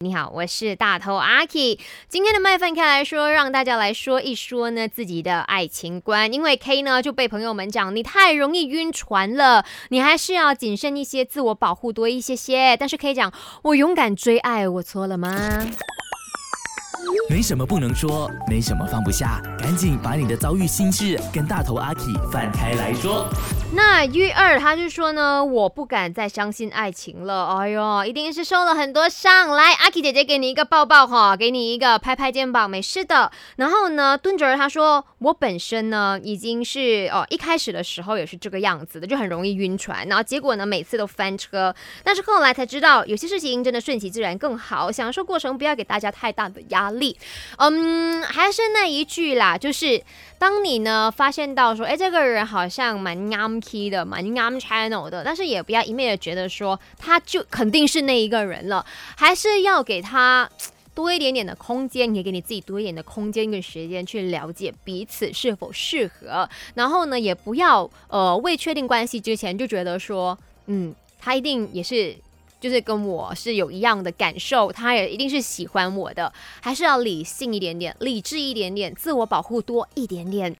你好，我是大头阿 K。今天的麦饭开来说，让大家来说一说呢自己的爱情观。因为 K 呢就被朋友们讲你太容易晕船了，你还是要谨慎一些，自我保护多一些些。但是 K 讲我勇敢追爱，我错了吗？没什么不能说，没什么放不下，赶紧把你的遭遇心事跟大头阿 K 放开来说。那 U 二他就说呢，我不敢再相信爱情了。哎呦，一定是受了很多伤。来，阿 K 姐姐给你一个抱抱哈，给你一个拍拍肩膀，没事的。然后呢，蹲着他说，我本身呢已经是哦，一开始的时候也是这个样子的，就很容易晕船。然后结果呢，每次都翻车。但是后来才知道，有些事情真的顺其自然更好，享受过程，不要给大家太大的压力。嗯，还是那一句啦，就是当你呢发现到说，哎，这个人好像蛮 am key 的，蛮 am channel 的，但是也不要一昧的觉得说他就肯定是那一个人了，还是要给他多一点点的空间，也给你自己多一点的空间跟时间去了解彼此是否适合，然后呢，也不要呃未确定关系之前就觉得说，嗯，他一定也是。就是跟我是有一样的感受，他也一定是喜欢我的，还是要理性一点点，理智一点点，自我保护多一点点。